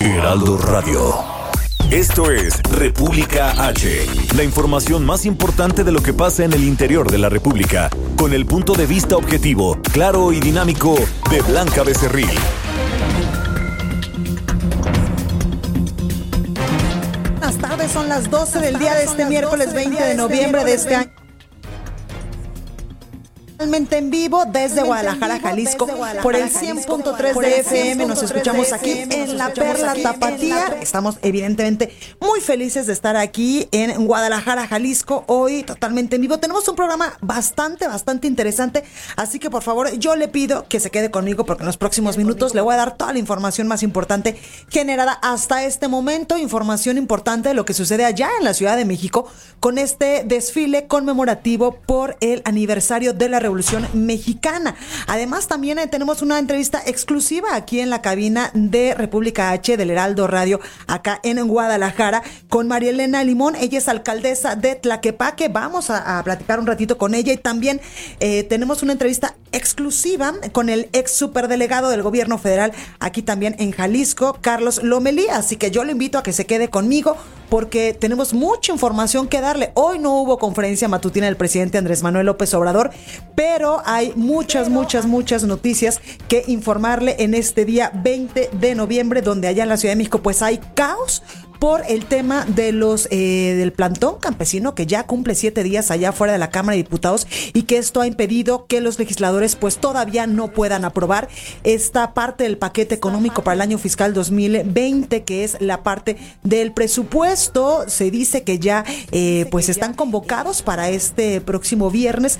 Heraldo Radio. Esto es República H, la información más importante de lo que pasa en el interior de la República, con el punto de vista objetivo, claro y dinámico de Blanca Becerril. Buenas tardes, son las 12 del día de este miércoles 20 de noviembre de este año. Totalmente en vivo desde Guadalajara, Jalisco, por el 100.3 de FM. Nos escuchamos aquí en La Perla Tapatía. Estamos evidentemente muy felices de estar aquí en Guadalajara, Jalisco, hoy totalmente en vivo. Tenemos un programa bastante, bastante interesante, así que por favor yo le pido que se quede conmigo porque en los próximos minutos le voy a dar toda la información más importante generada hasta este momento, información importante de lo que sucede allá en la Ciudad de México con este desfile conmemorativo por el aniversario de la Revolución Mexicana. Además, también eh, tenemos una entrevista exclusiva aquí en la cabina de República H del Heraldo Radio, acá en Guadalajara, con María Elena Limón. Ella es alcaldesa de Tlaquepaque. Vamos a, platicar un ratito con ella y también eh, tenemos una entrevista exclusiva con el ex superdelegado del gobierno federal aquí también en Jalisco, Carlos Lomelí. Así que yo le invito a que se quede conmigo porque tenemos mucha información que darle. Hoy no hubo conferencia matutina del presidente Andrés Manuel López Obrador, pero hay muchas, muchas, muchas noticias que informarle en este día 20 de noviembre, donde allá en la Ciudad de México pues hay caos por el tema de los eh, del plantón campesino que ya cumple siete días allá fuera de la Cámara de Diputados y que esto ha impedido que los legisladores pues todavía no puedan aprobar esta parte del paquete económico para el año fiscal 2020 que es la parte del presupuesto. Se dice que ya eh, pues están convocados para este próximo viernes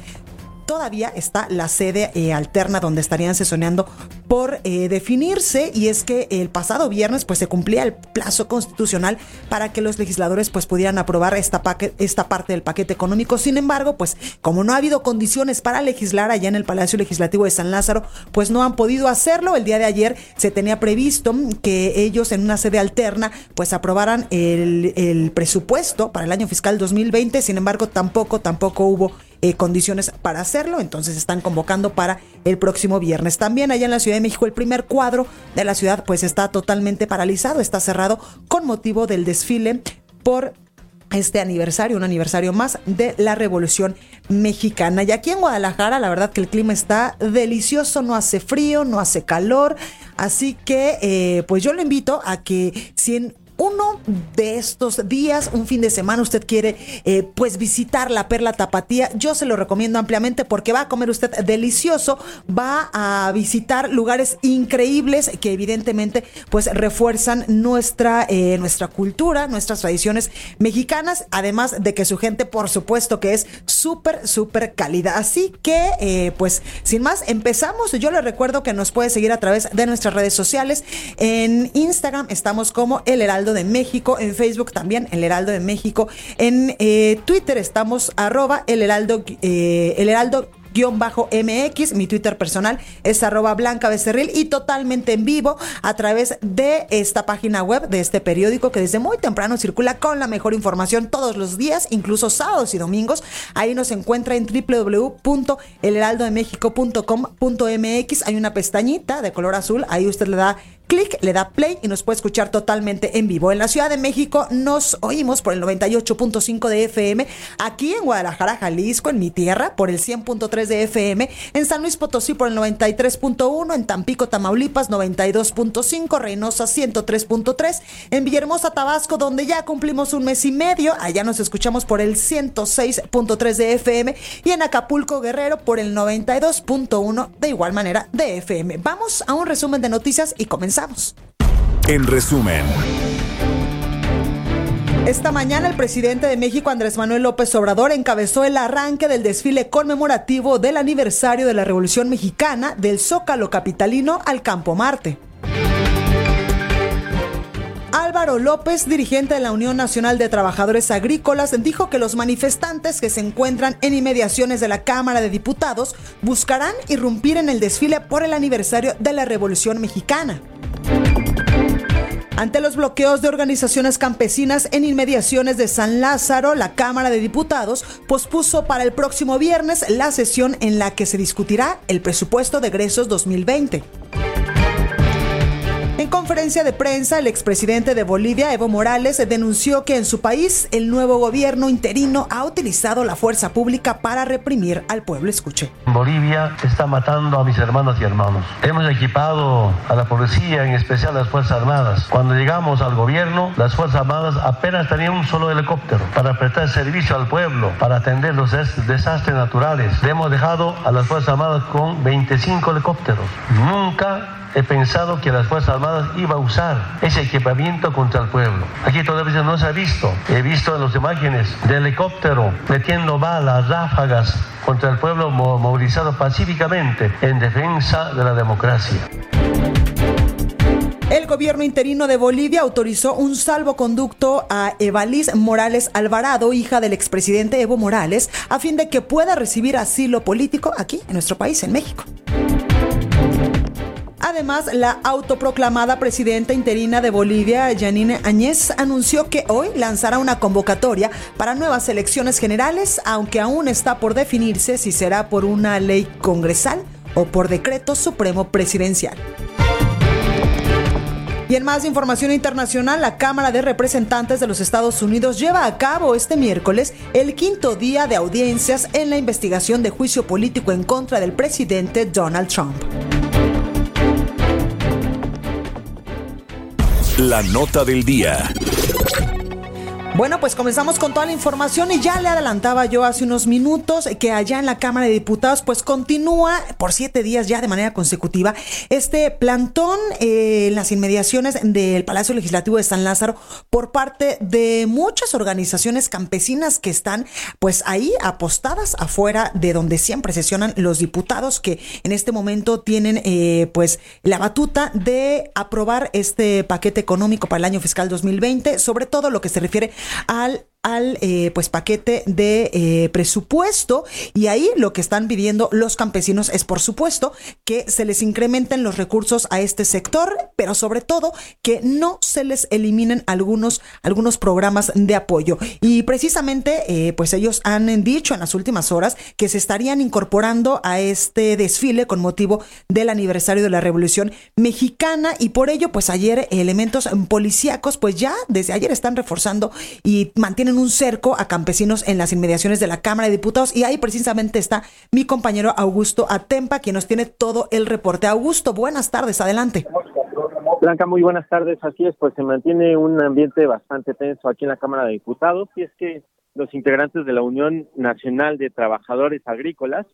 todavía está la sede eh, alterna donde estarían sesioneando por eh, definirse y es que el pasado viernes pues se cumplía el plazo constitucional para que los legisladores pues pudieran aprobar esta, parte del paquete económico. Sin embargo, pues como no ha habido condiciones para legislar allá en el Palacio Legislativo de San Lázaro, pues no han podido hacerlo. El día de ayer se tenía previsto que ellos en una sede alterna pues aprobaran el, el presupuesto para el año fiscal 2020. Sin embargo, tampoco, tampoco hubo eh, condiciones para hacerlo, entonces están convocando para el próximo viernes. También allá en la Ciudad de México el primer cuadro de la ciudad pues está totalmente paralizado, está cerrado con motivo del desfile por este aniversario, un aniversario más de la Revolución Mexicana. Y aquí en Guadalajara, la verdad que el clima está delicioso, no hace frío, no hace calor, así que eh, pues yo le invito a que si en uno de estos días, un fin de semana, usted quiere eh, pues visitar la Perla Tapatía, yo se lo recomiendo ampliamente porque va a comer usted delicioso, va a visitar lugares increíbles que evidentemente pues refuerzan nuestra, eh, nuestra cultura, nuestras tradiciones mexicanas, además de que su gente por supuesto que es súper, súper cálida. Así que eh, pues sin más, empezamos. Yo le recuerdo que nos puede seguir a través de nuestras redes sociales. En Instagram estamos como El Heraldo de México, en Facebook también El Heraldo de México, en eh, Twitter estamos arroba El Heraldo, eh, El Heraldo guion bajo MX, mi Twitter personal es arroba blanca becerril y totalmente en vivo a través de esta página web, de este periódico que desde muy temprano circula con la mejor información todos los días, incluso sábados y domingos. Ahí nos encuentra en www.elheraldodemexico.com.mx. Hay una pestañita de color azul, ahí usted le da clic, le da play y nos puede escuchar totalmente en vivo. En la Ciudad de México nos oímos por el 98.5 de FM, aquí en Guadalajara, Jalisco, en mi tierra, por el 100.3 de FM, en San Luis Potosí por el 93.1, en Tampico, Tamaulipas 92.5, Reynosa 103.3, en Villahermosa, Tabasco, donde ya cumplimos un mes y medio, allá nos escuchamos por el 106.3 de FM y en Acapulco, Guerrero por el 92.1 de igual manera de FM. Vamos a un resumen de noticias y comenzamos. En resumen. Esta mañana el presidente de México, Andrés Manuel López Obrador, encabezó el arranque del desfile conmemorativo del aniversario de la Revolución Mexicana del Zócalo Capitalino al Campo Marte. Álvaro López, dirigente de la Unión Nacional de Trabajadores Agrícolas, dijo que los manifestantes que se encuentran en inmediaciones de la Cámara de Diputados buscarán irrumpir en el desfile por el aniversario de la Revolución Mexicana. Ante los bloqueos de organizaciones campesinas en inmediaciones de San Lázaro, la Cámara de Diputados pospuso para el próximo viernes la sesión en la que se discutirá el presupuesto de egresos 2020. En conferencia de prensa, el expresidente de Bolivia, Evo Morales, denunció que en su país el nuevo gobierno interino ha utilizado la fuerza pública para reprimir al pueblo. Escuche. Bolivia está matando a mis hermanas y hermanos. Hemos equipado a la policía, en especial las Fuerzas Armadas. Cuando llegamos al gobierno, las Fuerzas Armadas apenas tenían un solo helicóptero para prestar servicio al pueblo, para atender los desastres naturales. Le hemos dejado a las Fuerzas Armadas con 25 helicópteros. Nunca he pensado que las Fuerzas Armadas iba a usar ese equipamiento contra el pueblo. Aquí todavía no se ha visto. He visto las imágenes de helicóptero metiendo balas, ráfagas contra el pueblo movilizado pacíficamente en defensa de la democracia. El gobierno interino de Bolivia autorizó un salvoconducto a Evaliz Morales Alvarado, hija del expresidente Evo Morales, a fin de que pueda recibir asilo político aquí en nuestro país, en México. Además, la autoproclamada presidenta interina de Bolivia, Janine Añez, anunció que hoy lanzará una convocatoria para nuevas elecciones generales, aunque aún está por definirse si será por una ley congresal o por decreto supremo presidencial. Y en más información internacional, la Cámara de Representantes de los Estados Unidos lleva a cabo este miércoles el quinto día de audiencias en la investigación de juicio político en contra del presidente Donald Trump. La nota del día. Bueno, pues comenzamos con toda la información y ya le adelantaba yo hace unos minutos que allá en la Cámara de Diputados pues continúa por siete días ya de manera consecutiva este plantón eh, en las inmediaciones del Palacio Legislativo de San Lázaro por parte de muchas organizaciones campesinas que están pues ahí apostadas afuera de donde siempre sesionan los diputados que en este momento tienen eh, pues la batuta de aprobar este paquete económico para el año fiscal 2020, sobre todo lo que se refiere al al eh, pues paquete de eh, presupuesto. Y ahí lo que están pidiendo los campesinos es por supuesto que se les incrementen los recursos a este sector pero sobre todo que no se les eliminen algunos algunos programas de apoyo. Y precisamente eh, pues ellos han dicho en las últimas horas que se estarían incorporando a este desfile con motivo del aniversario de la revolución mexicana. Y por ello pues ayer elementos policíacos pues ya desde ayer están reforzando y mantienen un cerco a campesinos en las inmediaciones de la Cámara de Diputados y ahí precisamente está mi compañero Augusto Atempa, quien nos tiene todo el reporte. Augusto, buenas tardes, adelante. Blanca, muy buenas tardes. Así es, pues se mantiene un ambiente bastante tenso aquí en la Cámara de Diputados y es que los integrantes de la Unión Nacional de Trabajadores Agrícolas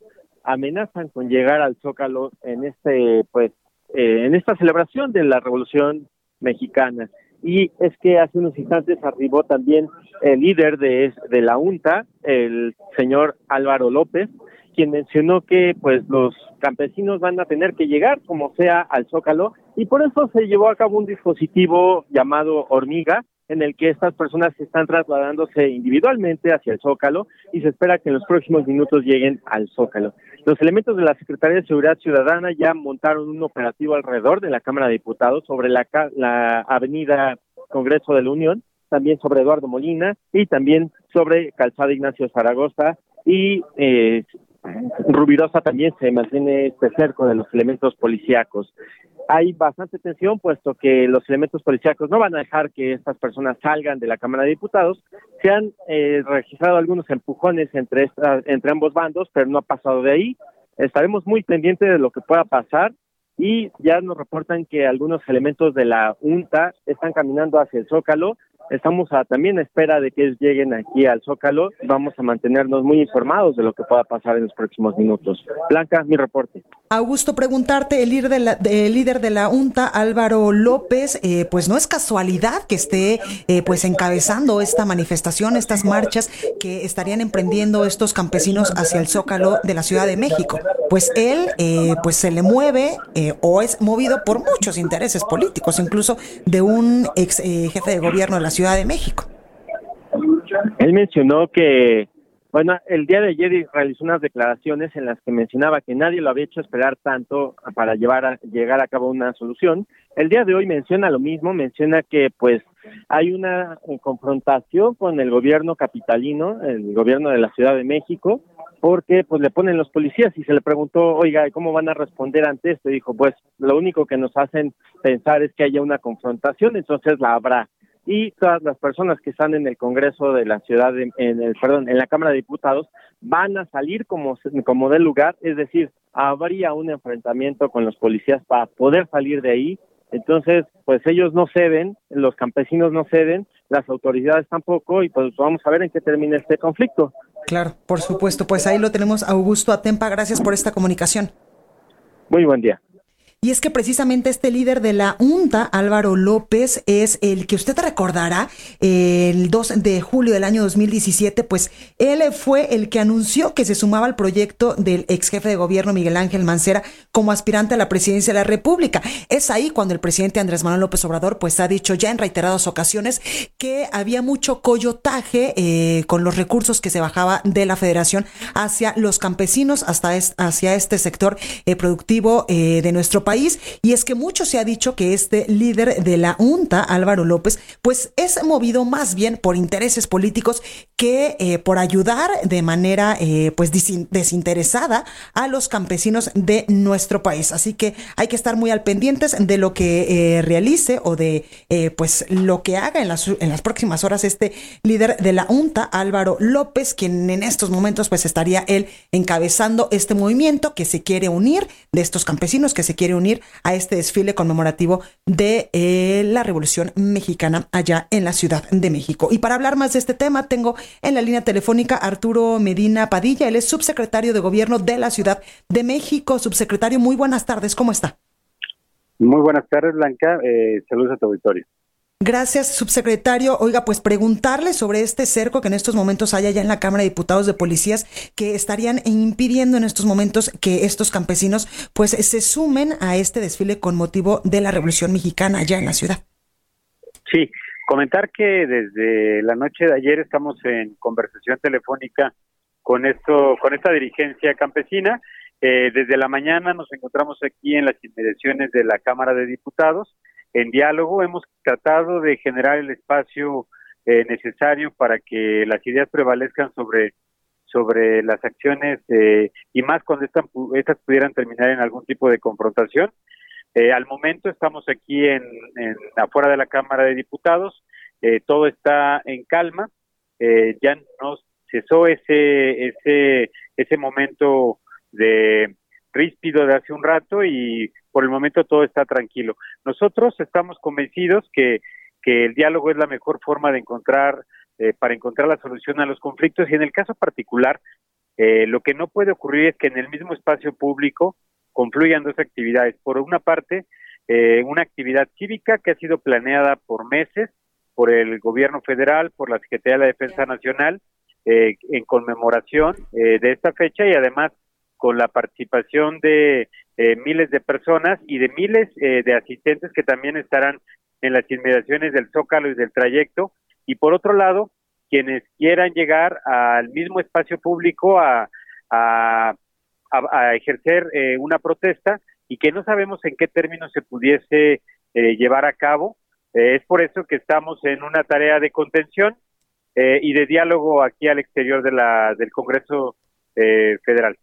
amenazan con llegar al Zócalo en este, pues, eh, en esta celebración de la Revolución Mexicana y es que hace unos instantes arribó también el líder de, de la UNTA, el señor Álvaro López, quien mencionó que pues los campesinos van a tener que llegar como sea al Zócalo. Y por eso se llevó a cabo un dispositivo llamado Hormiga en el que estas personas están trasladándose individualmente hacia el Zócalo y se espera que en los próximos minutos lleguen al Zócalo. Los elementos de la Secretaría de Seguridad Ciudadana ya montaron un operativo alrededor de la Cámara de Diputados sobre la, la avenida Congreso de la Unión, también sobre Eduardo Molina y también sobre Calzada Ignacio Zaragoza y eh, Rubirosa también se mantiene este cerco de los elementos policíacos. Hay bastante tensión puesto que los elementos policíacos no van a dejar que estas personas salgan de la Cámara de Diputados. Se han eh, registrado algunos empujones entre, entre ambos bandos, pero no ha pasado de ahí. Estaremos muy pendientes de lo que pueda pasar y ya nos reportan que algunos elementos de la UNTA están caminando hacia el Zócalo estamos a, también a espera de que lleguen aquí al Zócalo. Vamos a mantenernos muy informados de lo que pueda pasar en los próximos minutos. Blanca, mi reporte. Augusto, preguntarte, el líder de la, líder de la UNTA, Álvaro López, eh, pues no es casualidad que esté eh, pues encabezando esta manifestación, estas marchas que estarían emprendiendo estos campesinos hacia el Zócalo de la Ciudad de México. Pues él eh, pues se le mueve o es movido por muchos intereses políticos, incluso de un ex jefe de gobierno de la Ciudad de México. Él mencionó que bueno, el día de ayer realizó unas declaraciones en las que mencionaba que nadie lo había hecho esperar tanto para llevar a, llegar a cabo una solución. El día de hoy menciona lo mismo, menciona que pues hay una confrontación con el gobierno capitalino, el gobierno de la Ciudad de México, porque pues le ponen los policías y se le preguntó, oiga, ¿cómo van a responder ante esto? Y dijo, pues lo único que nos hacen pensar es que haya una confrontación, entonces la habrá y todas las personas que están en el Congreso de la ciudad, en el, perdón, en la Cámara de Diputados, van a salir como, como del lugar, es decir, habría un enfrentamiento con los policías para poder salir de ahí. Entonces, pues ellos no ceden, los campesinos no ceden, las autoridades tampoco, y pues vamos a ver en qué termina este conflicto. Claro, por supuesto, pues ahí lo tenemos, Augusto Atempa, gracias por esta comunicación. Muy buen día. Y es que precisamente este líder de la UNTA, Álvaro López, es el que usted recordará el 2 de julio del año 2017, pues él fue el que anunció que se sumaba al proyecto del ex jefe de gobierno Miguel Ángel Mancera como aspirante a la presidencia de la República. Es ahí cuando el presidente Andrés Manuel López Obrador pues ha dicho ya en reiteradas ocasiones que había mucho coyotaje eh, con los recursos que se bajaba de la federación hacia los campesinos, hasta hacia este sector eh, productivo eh, de nuestro país. Y es que mucho se ha dicho que este líder de la UNTA, Álvaro López, pues es movido más bien por intereses políticos que eh, por ayudar de manera eh, pues desinteresada a los campesinos de nuestro país. Así que hay que estar muy al pendientes de lo que eh, realice o de pues lo que haga en las, en las próximas horas este líder de la UNTA, Álvaro López, quien en estos momentos pues estaría él encabezando este movimiento que se quiere unir de estos campesinos que se quiere unir a este desfile conmemorativo de eh, la Revolución Mexicana allá en la Ciudad de México. Y para hablar más de este tema, tengo en la línea telefónica Arturo Medina Padilla, él es subsecretario de Gobierno de la Ciudad de México. Subsecretario, muy buenas tardes, ¿cómo está? Muy buenas tardes, Blanca. Eh, saludos a tu auditorio. Gracias, subsecretario. Oiga, pues preguntarle sobre este cerco que en estos momentos hay allá en la Cámara de Diputados de Policías que estarían impidiendo en estos momentos que estos campesinos pues se sumen a este desfile con motivo de la Revolución Mexicana allá en la ciudad. Sí, comentar que desde la noche de ayer estamos en conversación telefónica con esto, con esta dirigencia campesina. Eh, desde la mañana nos encontramos aquí en las inmediaciones de la Cámara de Diputados en diálogo. Hemos tratado de generar el espacio eh, necesario para que las ideas prevalezcan sobre sobre las acciones eh, y más cuando estas, pudieran terminar en algún tipo de confrontación. Eh, al momento estamos aquí en, afuera de la Cámara de Diputados, todo está en calma, ya nos cesó ese ese ese momento de ríspido de hace un rato y por el momento todo está tranquilo. Nosotros estamos convencidos que, que el diálogo es la mejor forma de encontrar, eh, para encontrar la solución a los conflictos y en el caso particular, eh, lo que no puede ocurrir es que en el mismo espacio público confluyan dos actividades. Por una parte, eh, una actividad cívica que ha sido planeada por meses por el gobierno federal, por la Secretaría de la Defensa Nacional, en conmemoración de esta fecha y además con la participación de eh, miles de personas y de miles eh, de asistentes que también estarán en las inmediaciones del Zócalo y del trayecto. Y por otro lado, quienes quieran llegar al mismo espacio público a, a, ejercer eh, una protesta y que no sabemos en qué términos se pudiese llevar a cabo. es por eso que estamos en una tarea de contención y de diálogo aquí al exterior de la, del Congreso Federal.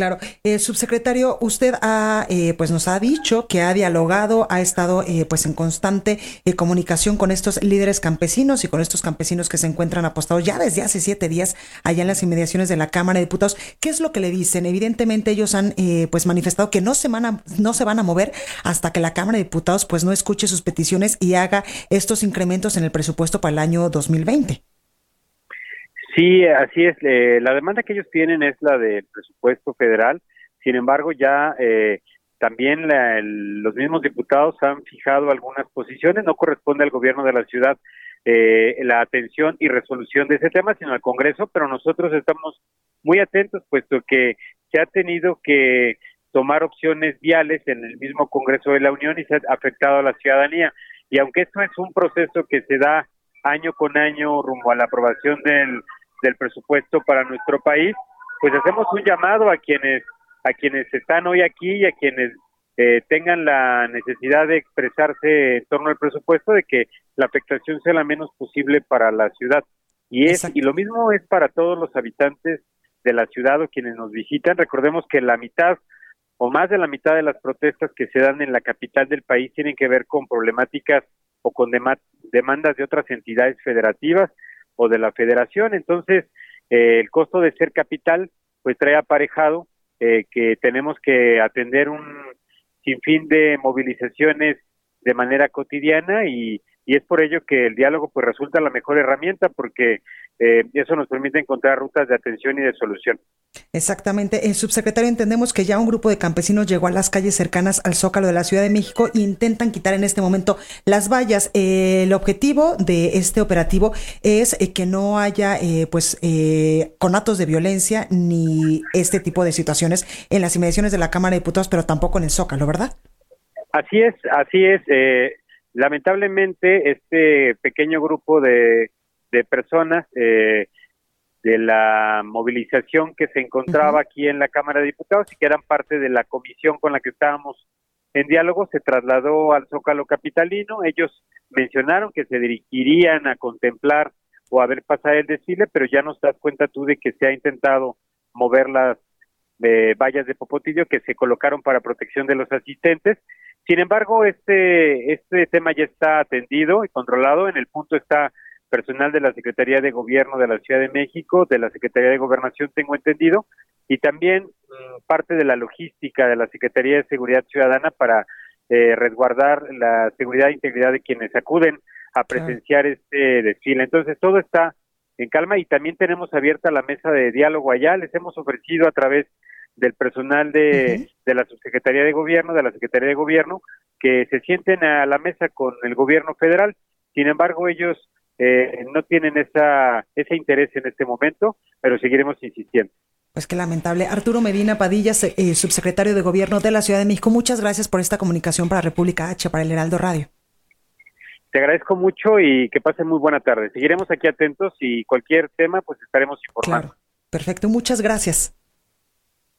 Claro. Eh, subsecretario, usted ha, eh, pues nos ha dicho que ha dialogado, ha estado eh, pues en constante eh, comunicación con estos líderes campesinos y con estos campesinos que se encuentran apostados ya desde hace siete días allá en las inmediaciones de la Cámara de Diputados. ¿Qué es lo que le dicen? Evidentemente ellos han eh, pues manifestado que no se van a, no se van a mover hasta que la Cámara de Diputados pues no escuche sus peticiones y haga estos incrementos en el presupuesto para el año 2020. Sí, así es. Eh, la demanda que ellos tienen es la del presupuesto federal. Sin embargo, ya eh, también la- el- los mismos diputados han fijado algunas posiciones. No corresponde al gobierno de la ciudad eh, la atención y resolución de ese tema, sino al Congreso. Pero nosotros estamos muy atentos, puesto que se ha tenido que tomar opciones viales en el mismo Congreso de la Unión y se ha afectado a la ciudadanía. Y aunque esto es un proceso que se da año con año rumbo a la aprobación del, del presupuesto para nuestro país, pues hacemos un llamado a quienes a quienes están hoy aquí y a quienes eh, tengan la necesidad de expresarse en torno al presupuesto de que la afectación sea la menos posible para la ciudad. Y es Exacto. y lo mismo es para todos los habitantes de la ciudad o quienes nos visitan. Recordemos que la mitad o más de la mitad de las protestas que se dan en la capital del país tienen que ver con problemáticas o con dema- demandas de otras entidades federativas o de la federación. Entonces, eh, el costo de ser capital, pues trae aparejado eh, que tenemos que atender un sinfín de movilizaciones de manera cotidiana y, y es por ello que el diálogo pues resulta la mejor herramienta porque eh, eso nos permite encontrar rutas de atención y de solución. Exactamente. El subsecretario, entendemos que ya un grupo de campesinos llegó a las calles cercanas al Zócalo de la Ciudad de México e intentan quitar en este momento las vallas. Eh, el objetivo de este operativo es eh, que no haya eh, pues eh, conatos de violencia ni este tipo de situaciones en las inmediaciones de la Cámara de Diputados, pero tampoco en el Zócalo, ¿verdad? Así es, así es. Eh, lamentablemente, este pequeño grupo de, de personas eh, de la movilización que se encontraba aquí en la Cámara de Diputados y que eran parte de la comisión con la que estábamos en diálogo, se trasladó al Zócalo Capitalino. Ellos mencionaron que se dirigirían a contemplar o a ver pasar el desfile, pero ya nos das cuenta tú de que se ha intentado mover las eh, vallas de Popotillo que se colocaron para protección de los asistentes. Sin embargo, este, este tema ya está atendido y controlado. En el punto está personal de la Secretaría de Gobierno de la Ciudad de México, de la Secretaría de Gobernación, tengo entendido, y también mm, parte de la logística de la Secretaría de Seguridad Ciudadana para eh, resguardar la seguridad e integridad de quienes acuden a presenciar este desfile. Entonces, todo está en calma y también tenemos abierta la mesa de diálogo allá. Les hemos ofrecido a través del personal de, de la Subsecretaría de Gobierno, de la Secretaría de Gobierno, que se sienten a la mesa con el gobierno federal. Sin embargo, ellos eh, no tienen esa, ese interés en este momento, pero seguiremos insistiendo. Pues qué lamentable. Arturo Medina Padilla, eh, subsecretario de Gobierno de la Ciudad de México, muchas gracias por esta comunicación para República H, para el Heraldo Radio. Te agradezco mucho y que pasen muy buena tarde. Seguiremos aquí atentos y cualquier tema, pues estaremos informando. Claro. Perfecto, muchas gracias.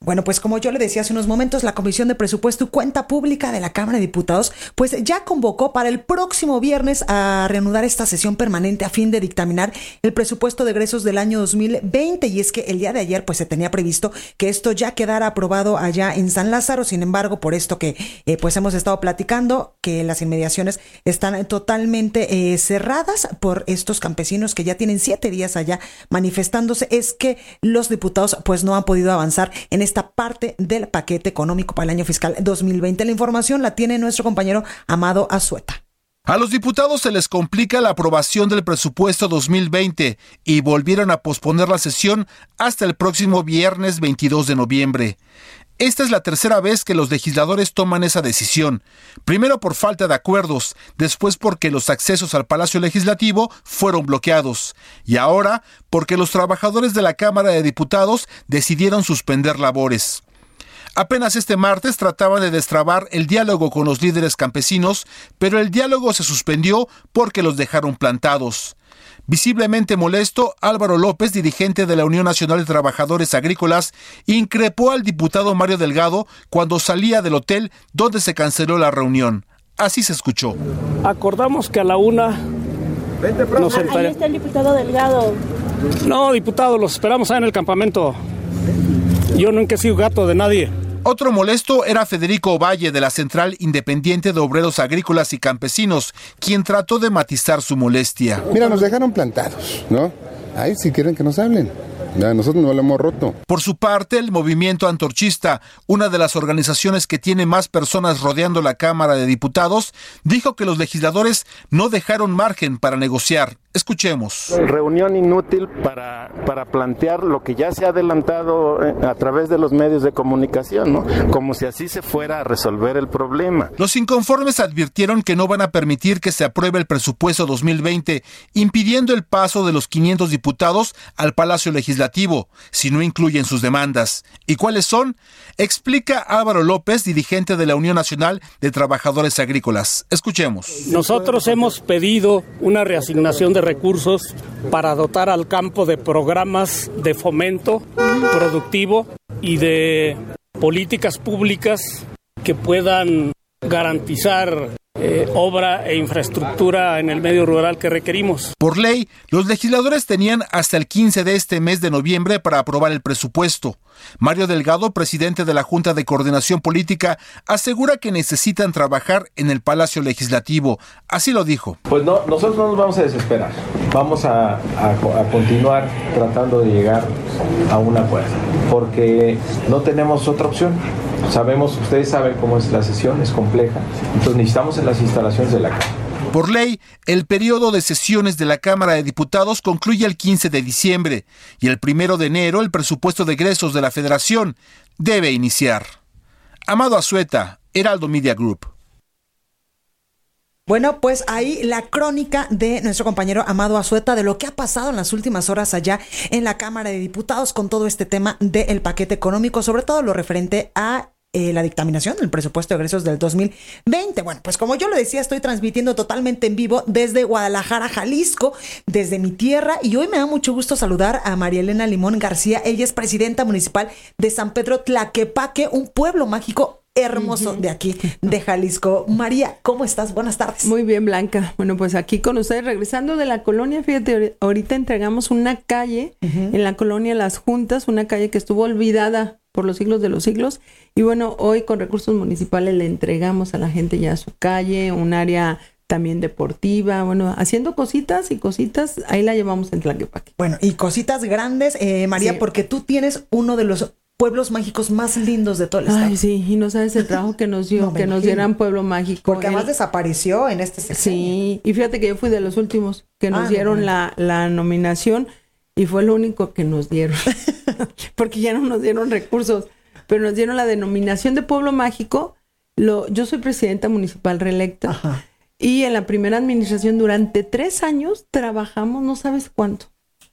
Bueno, pues como yo le decía hace unos momentos, la Comisión de Presupuesto y Cuenta Pública de la Cámara de Diputados, pues ya convocó para el próximo viernes a reanudar esta sesión permanente a fin de dictaminar el presupuesto de egresos del año 2020. Y es que el día de ayer, pues se tenía previsto que esto ya quedara aprobado allá en San Lázaro. Sin embargo, por esto que eh, pues hemos estado platicando, que las inmediaciones están totalmente eh, cerradas por estos campesinos que ya tienen siete días allá manifestándose, es que los diputados pues no han podido avanzar en esta parte del paquete económico para el año fiscal 2020. La información la tiene nuestro compañero Amado Azueta. A los diputados se les complica la aprobación del presupuesto 2020 y volvieron a posponer la sesión hasta el próximo viernes 22 de noviembre. Esta es la tercera vez que los legisladores toman esa decisión, primero por falta de acuerdos, después porque los accesos al Palacio Legislativo fueron bloqueados, y ahora porque los trabajadores de la Cámara de Diputados decidieron suspender labores. Apenas este martes trataban de destrabar el diálogo con los líderes campesinos, pero el diálogo se suspendió porque los dejaron plantados. Visiblemente molesto, Álvaro López, dirigente de la Unión Nacional de Trabajadores Agrícolas, increpó al diputado Mario Delgado cuando salía del hotel donde se canceló la reunión. Así se escuchó. Acordamos que a la una nos Ahí sentaremos. está el diputado Delgado. No, diputado, los esperamos ahí en el campamento. Yo nunca he sido gato de nadie. Otro molesto era Federico Valle de la Central Independiente de Obreros Agrícolas y Campesinos, quien trató de matizar su molestia. Mira, nos dejaron plantados, ¿no? Ahí si quieren que nos hablen. Ya, nosotros no lo hemos roto. Por su parte, el movimiento antorchista, una de las organizaciones que tiene más personas rodeando la Cámara de Diputados, dijo que los legisladores no dejaron margen para negociar. Escuchemos. Reunión inútil para, para plantear lo que ya se ha adelantado eh, a través de los medios de comunicación, ¿no? Como si así se fuera a resolver el problema. Los inconformes advirtieron que no van a permitir que se apruebe el presupuesto 2020, impidiendo el paso de los 500 diputados al Palacio Legislativo, si no incluyen sus demandas. ¿Y cuáles son? Explica Álvaro López, dirigente de la Unión Nacional de Trabajadores Agrícolas. Escuchemos. Nosotros hemos pedido una reasignación de recursos para dotar al campo de programas de fomento productivo y de políticas públicas que puedan garantizar eh, obra e infraestructura en el medio rural que requerimos. Por ley, los legisladores tenían hasta el 15 de este mes de noviembre para aprobar el presupuesto. Mario Delgado, presidente de la Junta de Coordinación Política, asegura que necesitan trabajar en el Palacio Legislativo. Así lo dijo. Pues no, nosotros no nos vamos a desesperar. Vamos a, a, a continuar tratando de llegar a un acuerdo, porque no tenemos otra opción. Sabemos, ustedes saben cómo es la sesión, es compleja. Entonces necesitamos en las instalaciones de la Cámara. Por ley, el periodo de sesiones de la Cámara de Diputados concluye el 15 de diciembre y el primero de enero el presupuesto de egresos de la Federación debe iniciar. Amado Azueta, Heraldo Media Group. Bueno, pues ahí la crónica de nuestro compañero Amado Azueta de lo que ha pasado en las últimas horas allá en la Cámara de Diputados con todo este tema del paquete económico, sobre todo lo referente a eh, la dictaminación del presupuesto de egresos del 2020. Bueno, pues como yo lo decía, estoy transmitiendo totalmente en vivo desde Guadalajara, Jalisco, desde mi tierra. Y hoy me da mucho gusto saludar a María Elena Limón García. Ella es presidenta municipal de San Pedro Tlaquepaque, un pueblo mágico hermoso de aquí, de Jalisco. María, ¿cómo estás? Buenas tardes. Muy bien, Blanca. Bueno, pues aquí con ustedes, regresando de la colonia, fíjate, ahorita entregamos una calle en la colonia Las Juntas, una calle que estuvo olvidada por los siglos de los siglos. Y bueno, hoy con recursos municipales le entregamos a la gente ya su calle, un área también deportiva, bueno, haciendo cositas y cositas, ahí la llevamos en Tlaquepaque. Bueno, y cositas grandes, eh, María, Sí. porque tú tienes uno de los pueblos mágicos más lindos de todo el estado. Ay, sí, y no sabes el trabajo que nos dio, No, que nos dieran Pueblo Mágico. Porque además El- desapareció en este sexenio. Sí, y fíjate que yo fui de los últimos que nos Ah, dieron la, la nominación y fue lo único que nos dieron, porque ya no nos dieron recursos, pero nos dieron la denominación de Pueblo Mágico. Lo, yo soy presidenta municipal reelecta Ajá. y en la primera administración durante tres años trabajamos, no sabes cuánto,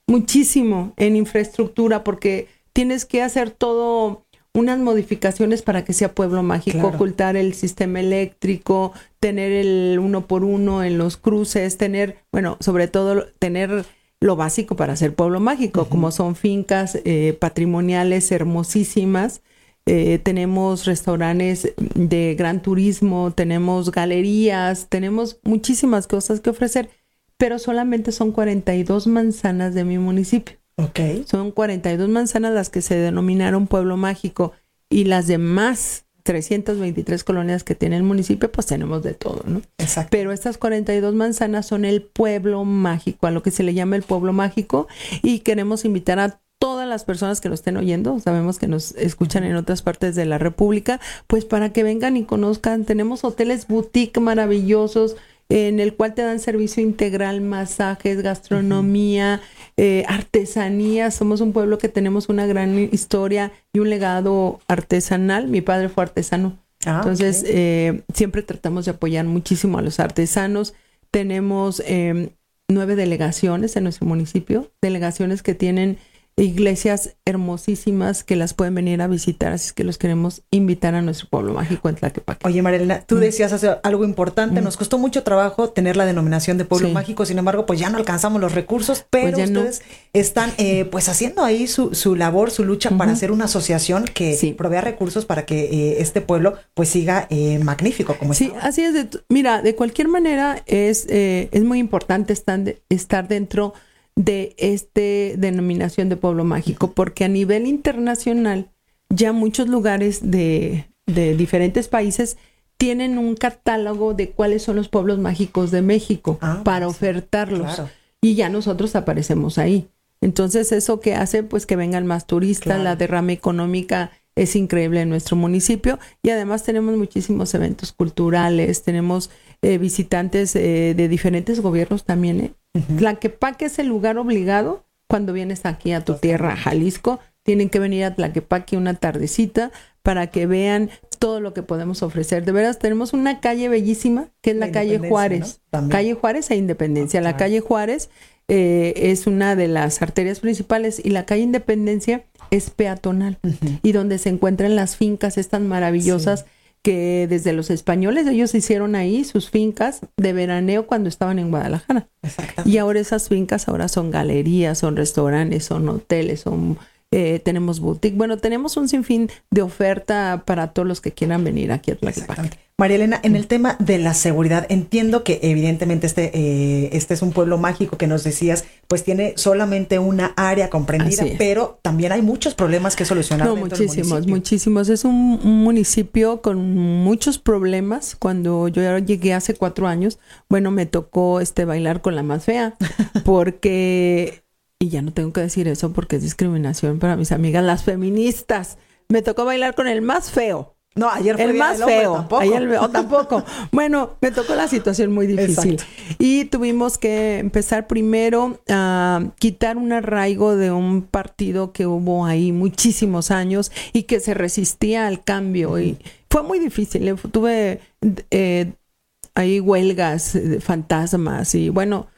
muchísimo en infraestructura, porque tienes que hacer todo unas modificaciones para que sea pueblo mágico, Claro. ocultar el sistema eléctrico, tener el uno por uno en los cruces, tener, bueno, sobre todo tener lo básico para ser pueblo mágico, como son fincas eh, patrimoniales hermosísimas, eh, tenemos restaurantes de gran turismo, tenemos galerías, tenemos muchísimas cosas que ofrecer, pero solamente son 42 manzanas de mi municipio. Ok. Son 42 manzanas las que se denominaron pueblo mágico y las demás 323 colonias que tiene el municipio, pues tenemos de todo, ¿no? Exacto. Pero estas 42 manzanas son el pueblo mágico, a lo que se le llama el pueblo mágico y queremos invitar a todas las personas que nos estén oyendo, sabemos que nos escuchan en otras partes de la República, pues para que vengan y conozcan, tenemos hoteles boutique maravillosos en el cual te dan servicio integral, masajes, gastronomía, eh, artesanía. Somos un pueblo que tenemos una gran historia y un legado artesanal. Mi padre fue artesano. Ah, Entonces, eh, siempre tratamos de apoyar muchísimo a los artesanos. Tenemos eh, nueve delegaciones en nuestro municipio, delegaciones que tienen iglesias hermosísimas que las pueden venir a visitar, así es que los queremos invitar a nuestro pueblo mágico en Tlaquepaque. Oye, Marilena, tú decías hace algo importante, nos costó mucho trabajo tener la denominación de pueblo Sí. mágico, sin embargo, pues ya no alcanzamos los recursos, pero no. ustedes están eh, pues haciendo ahí su, su labor, su lucha para hacer una asociación que Sí. provea recursos para que eh, este pueblo pues siga eh, magnífico como Sí, está. así es. de mira, de cualquier manera es, eh, es muy importante estar, de- estar dentro de este denominación de pueblo mágico, porque a nivel internacional ya muchos lugares de, de diferentes países tienen un catálogo de cuáles son los pueblos mágicos de México Ah, para pues, ofertarlos. claro. Y ya nosotros aparecemos ahí. Entonces, eso que hace, pues que vengan más turistas, Claro. la derrama económica es increíble en nuestro municipio y además tenemos muchísimos eventos culturales, tenemos eh, visitantes eh, de diferentes gobiernos también. ¿eh? Tlaquepaque es el lugar obligado cuando vienes aquí a tu tierra, Jalisco. Tienen que venir a Tlaquepaque una tardecita para que vean todo lo que podemos ofrecer. De veras, tenemos una calle bellísima que es la, La calle Juárez. Calle Juárez e Independencia. La calle Juárez eh, es una de las arterias principales y la calle Independencia es peatonal y donde se encuentran las fincas estas maravillosas que desde los españoles ellos hicieron ahí sus fincas de veraneo cuando estaban en Guadalajara. Y ahora esas fincas ahora son galerías, son restaurantes, son hoteles, son eh, tenemos boutique. Bueno, tenemos un sinfín de oferta para todos los que quieran venir aquí a Tlaquepaque. María Elena, en el tema de la seguridad, entiendo que evidentemente este, eh, este es un pueblo mágico que nos decías, pues tiene solamente una área comprendida, pero también hay muchos problemas que solucionar. No, del muchísimos, muchísimos. Es un, un municipio con muchos problemas. Cuando yo llegué hace cuatro años, bueno, me tocó este bailar con la más fea, porque, y ya no tengo que decir eso porque es discriminación para mis amigas, las feministas. Me tocó bailar con el más feo. No, ayer fue el Día más del feo. tampoco. Ayer- o tampoco. Bueno, me tocó la situación muy difícil. Exacto. Y tuvimos que empezar primero a quitar un arraigo de un partido que hubo ahí muchísimos años y que se resistía al cambio. Y fue muy difícil. eh, Tuve eh, ahí huelgas, eh, fantasmas y bueno,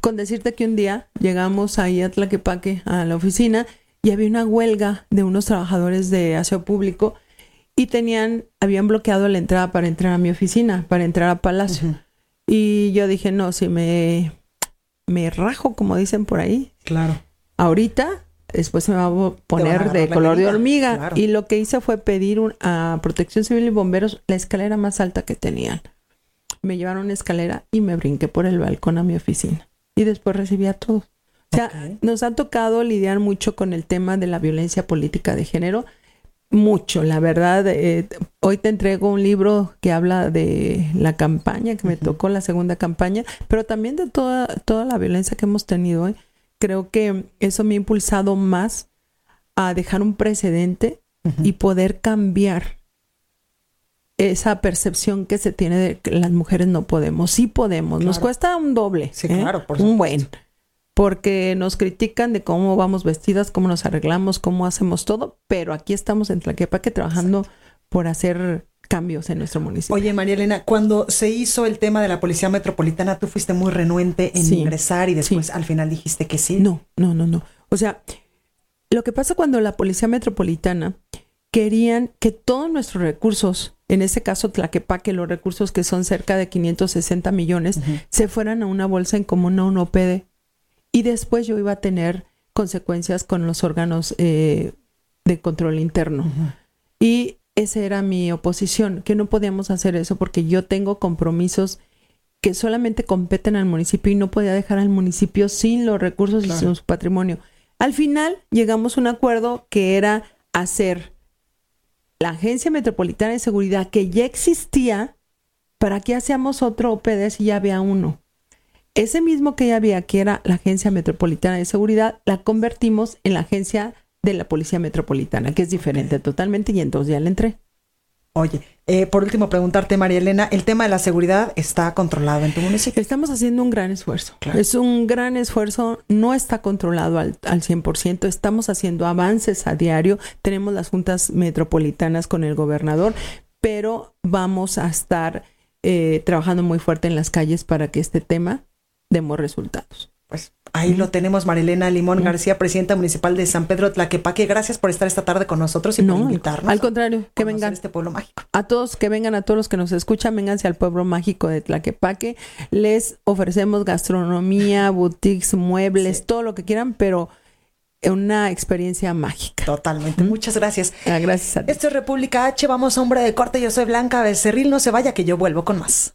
con decirte que un día llegamos ahí a Tlaquepaque, a la oficina, y había una huelga de unos trabajadores de aseo público y tenían, habían bloqueado la entrada para entrar a mi oficina, para entrar a Palacio. Y yo dije, no, si me, me rajo, como dicen por ahí, Claro. ahorita después se me va a poner de color de hormiga. claro. Y lo que hice fue pedir un- a Protección Civil y Bomberos la escalera más alta que tenían. Me llevaron una escalera y me brinqué por el balcón a mi oficina. Y después recibí a todos. O sea, nos ha tocado lidiar mucho con el tema de la violencia política de género. Mucho, la verdad. eh, hoy te entrego un libro que habla de la campaña, que me tocó la segunda campaña, pero también de toda, toda la violencia que hemos tenido. ¿eh? Creo que eso me ha impulsado más a dejar un precedente y poder cambiar esa percepción que se tiene de que las mujeres no podemos. Sí podemos. Nos cuesta un doble. Sí, ¿eh? claro, por Un supuesto. buen. Porque nos critican de cómo vamos vestidas, cómo nos arreglamos, cómo hacemos todo, pero aquí estamos en Tlaquepaque trabajando por hacer cambios en nuestro municipio. Oye, María Elena, cuando se hizo el tema de la Policía Metropolitana, tú fuiste muy renuente en Sí, ingresar y después al final dijiste que sí. No, no, no, no. O sea, lo que pasa cuando la Policía Metropolitana querían que todos nuestros recursos, en este caso Tlaquepaque, los recursos que son cerca de 560 millones, se fueran a una bolsa en común a un OPD. Y después yo iba a tener consecuencias con los órganos eh, de control interno. Y esa era mi oposición, que no podíamos hacer eso porque yo tengo compromisos que solamente competen al municipio y no podía dejar al municipio sin los recursos y sin su patrimonio. Al final llegamos a un acuerdo que era hacer la Agencia Metropolitana de Seguridad que ya existía, ¿para qué hacíamos otro OPD si ya había uno? Ese mismo que ya había, que era la Agencia Metropolitana de Seguridad, la convertimos en la Agencia de la Policía Metropolitana, que es diferente totalmente, y entonces ya le entré. Oye, eh, por último, preguntarte, María Elena, ¿el tema de la seguridad está controlado en tu municipio? Estamos haciendo un gran esfuerzo. Es un gran esfuerzo, no está controlado al, al 100%, estamos haciendo avances a diario, tenemos las juntas metropolitanas con el gobernador, pero vamos a estar eh, trabajando muy fuerte en las calles para que este tema demos resultados. Ahí lo tenemos, Marilena Limón García, presidenta municipal de San Pedro Tlaquepaque. Gracias por estar esta tarde con nosotros y por invitarnos. Al contrario, que vengan. este pueblo mágico. A todos que vengan, a todos los que nos escuchan, vénganse al pueblo mágico de Tlaquepaque. Les ofrecemos gastronomía, boutiques, muebles, todo lo que quieran, pero una experiencia mágica. Totalmente. Muchas gracias. Ah, gracias a ti. Esto es República H. Vamos, hombre de corte. Yo soy Blanca Becerril. No se vaya, que yo vuelvo con más.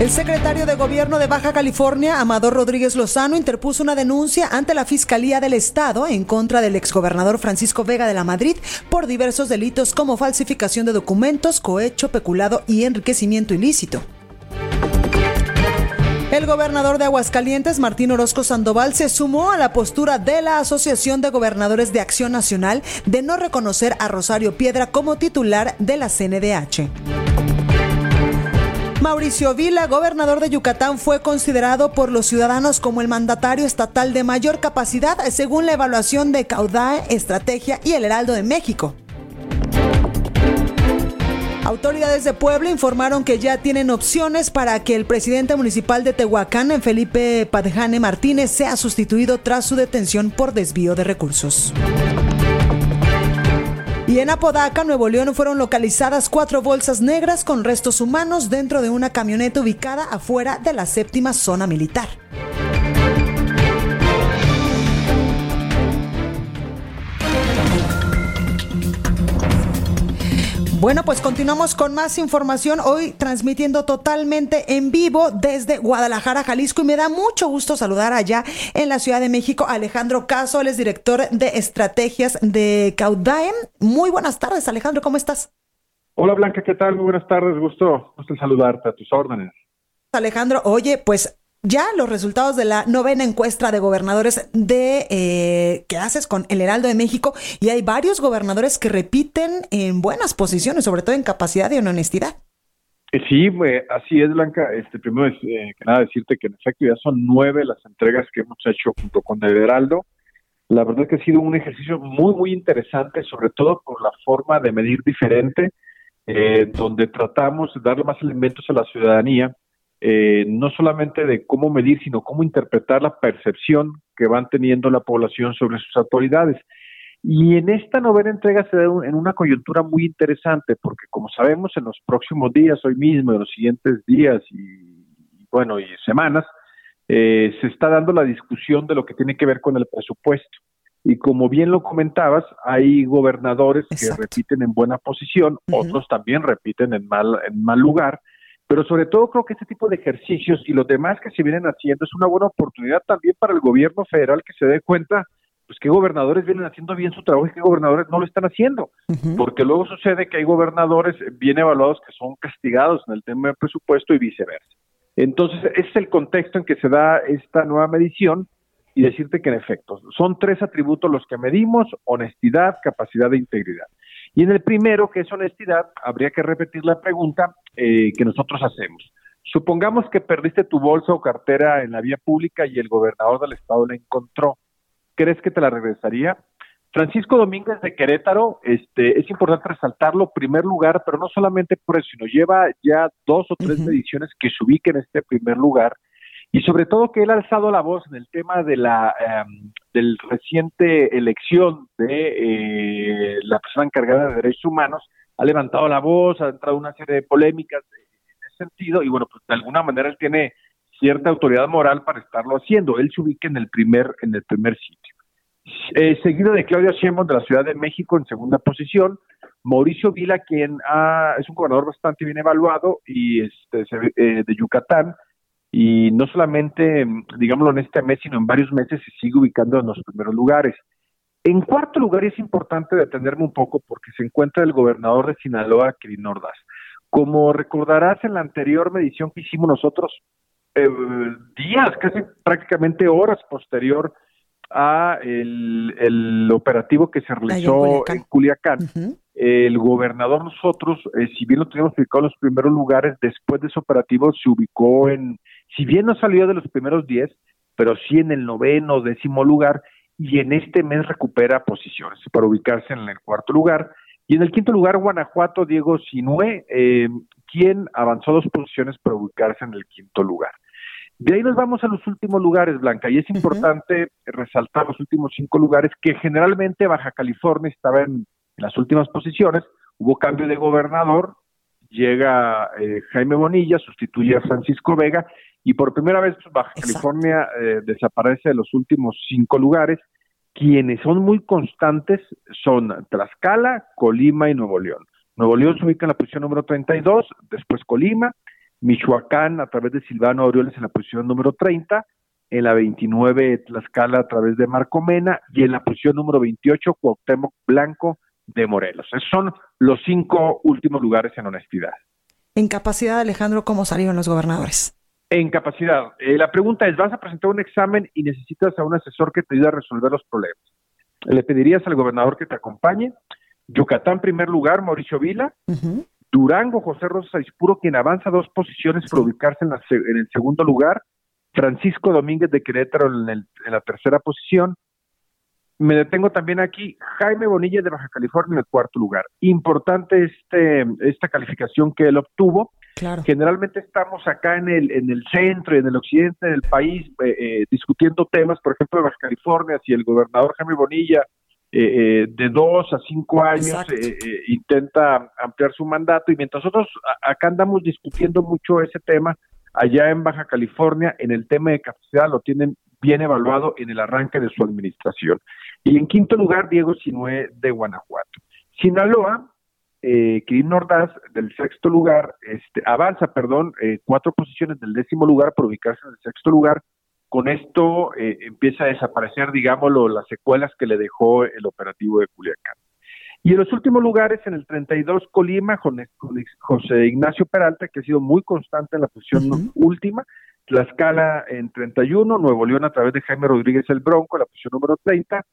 El secretario de Gobierno de Baja California, Amador Rodríguez Lozano, interpuso una denuncia ante la Fiscalía del Estado en contra del exgobernador Francisco Vega de la Madrid por diversos delitos como falsificación de documentos, cohecho, peculado y enriquecimiento ilícito. El gobernador de Aguascalientes, Martín Orozco Sandoval, se sumó a la postura de la Asociación de Gobernadores de Acción Nacional de no reconocer a Rosario Piedra como titular de la CNDH. Mauricio Vila, gobernador de Yucatán, fue considerado por los ciudadanos como el mandatario estatal de mayor capacidad según la evaluación de Caudae, Estrategia y el Heraldo de México. Autoridades de Puebla informaron que ya tienen opciones para que el presidente municipal de Tehuacán, Felipe Padjane Martínez, sea sustituido tras su detención por desvío de recursos. Y en Apodaca, Nuevo León, fueron localizadas cuatro bolsas negras con restos humanos dentro de una camioneta ubicada afuera de la séptima zona militar. Bueno, pues continuamos con más información hoy transmitiendo totalmente en vivo desde Guadalajara, Jalisco y me da mucho gusto saludar allá en la Ciudad de México a Alejandro Caso, él es director de estrategias de Caudaem. Muy buenas tardes, Alejandro, ¿cómo estás? Hola Blanca, ¿qué tal? Muy buenas tardes, gusto, gusto saludarte a tus órdenes. Alejandro, oye, pues ya los resultados de la novena encuesta de gobernadores de eh, que haces con el Heraldo de México y hay varios gobernadores que repiten en buenas posiciones, sobre todo en capacidad y en honestidad. Eh, sí, así es, Blanca. Este, primero eh, que nada decirte que en efecto ya son nueve las entregas que hemos hecho junto con el Heraldo. La verdad es que ha sido un ejercicio muy, muy interesante, sobre todo por la forma de medir diferente, donde tratamos de darle más elementos a la ciudadanía eh, no solamente de cómo medir, sino cómo interpretar la percepción que van teniendo la población sobre sus autoridades. Y en esta novena entrega se da en una coyuntura muy interesante, porque como sabemos, en los próximos días, hoy mismo, en los siguientes días y, bueno, y semanas, eh, se está dando la discusión de lo que tiene que ver con el presupuesto. Y como bien lo comentabas, hay gobernadores que repiten en buena posición, otros también repiten en mal, en mal lugar, pero sobre todo creo que este tipo de ejercicios y los demás que se vienen haciendo es una buena oportunidad también para el gobierno federal que se dé cuenta pues qué gobernadores vienen haciendo bien su trabajo y qué gobernadores no lo están haciendo, porque luego sucede que hay gobernadores bien evaluados que son castigados en el tema del presupuesto y viceversa. Entonces, ese es el contexto en que se da esta nueva medición y decirte que en efecto son tres atributos los que medimos, honestidad, capacidad e integridad. Y en el primero, que es honestidad, habría que repetir la pregunta eh, que nosotros hacemos. Supongamos que perdiste tu bolsa o cartera en la vía pública y el gobernador del estado la encontró. ¿Crees que te la regresaría? Francisco Domínguez de Querétaro, este, es importante resaltarlo, primer lugar, pero no solamente por eso, sino lleva ya dos o tres mediciones que se ubiquen en este primer lugar y sobre todo que él ha alzado la voz en el tema de la em, del reciente elección de eh, la persona encargada de derechos humanos ha levantado la voz ha entrado una serie de polémicas en ese sentido y bueno pues de alguna manera él tiene cierta autoridad moral para estarlo haciendo él se ubica en el primer en el primer sitio eh, seguido de Claudia Sheinbaum de la Ciudad de México en segunda posición Mauricio Vila quien es un gobernador bastante bien evaluado y este eh, de Yucatán y no solamente, digámoslo en este mes, sino en varios meses se sigue ubicando en los primeros lugares. En cuarto lugar, es importante detenerme un poco porque se encuentra el gobernador de Sinaloa, Kirin Ordaz. Como recordarás en la anterior medición que hicimos nosotros, eh, días, casi prácticamente horas posterior a el, operativo que se realizó en Culiacán, el gobernador nosotros, eh, si bien lo teníamos ubicado en los primeros lugares, después de ese operativo se ubicó en si bien no salió de los primeros 10, pero sí en el noveno, décimo lugar, y en este mes recupera posiciones para ubicarse en el cuarto lugar. Y en el quinto lugar, Guanajuato, Diego Sinue, eh, quien avanzó dos posiciones para ubicarse en el quinto lugar. De ahí nos vamos a los últimos lugares, Blanca, y es importante resaltar los últimos cinco lugares, que generalmente Baja California estaba en, en las últimas posiciones, hubo cambio de gobernador, llega eh, Jaime Bonilla, sustituye a Francisco Vega y por primera vez pues, Baja California eh, desaparece de los últimos cinco lugares. Quienes son muy constantes son Tlaxcala, Colima y Nuevo León. Nuevo León se ubica en la posición número 32, después Colima, Michoacán a través de Silvano Aureoles en la posición número 30, en la 29 Tlaxcala a través de Marco Mena y en la posición número 28 Cuauhtémoc Blanco de Morelos. Esos son los cinco últimos lugares en honestidad. En capacidad, Alejandro, ¿cómo salieron los gobernadores? En capacidad. Eh, la pregunta es, vas a presentar un examen y necesitas a un asesor que te ayude a resolver los problemas. ¿Le pedirías al gobernador que te acompañe? Yucatán, primer lugar, Mauricio Vila. Durango, José Rosa Ispuro, quien avanza dos posiciones para ubicarse en, en, el segundo lugar. Francisco Domínguez de Querétaro en, en la tercera posición. Me detengo también aquí, Jaime Bonilla de Baja California en el cuarto lugar. Importante este, esta calificación que él obtuvo. Claro. Generalmente estamos acá en el, en el centro y en el occidente del país eh, eh, discutiendo temas, por ejemplo, de Baja California, si el gobernador Jaime Bonilla eh, de dos a cinco años intenta ampliar su mandato y mientras nosotros acá andamos discutiendo mucho ese tema, allá en Baja California, en el tema de capacidad lo tienen bien evaluado en el arranque de su administración. Y en quinto lugar, Diego Sinué de Guanajuato. Sinaloa, eh, Kirin Ordaz del sexto lugar, este, avanza, perdón, eh, cuatro posiciones del décimo lugar para ubicarse en el sexto lugar. Con esto eh, empieza a desaparecer, digámoslo, las secuelas que le dejó el operativo de Culiacán. Y en los últimos lugares, en el 32 Colima, José Ignacio Peralta, que ha sido muy constante en la posición última, Tlaxcala en 31, Nuevo León a través de Jaime Rodríguez el Bronco, en la posición número 30,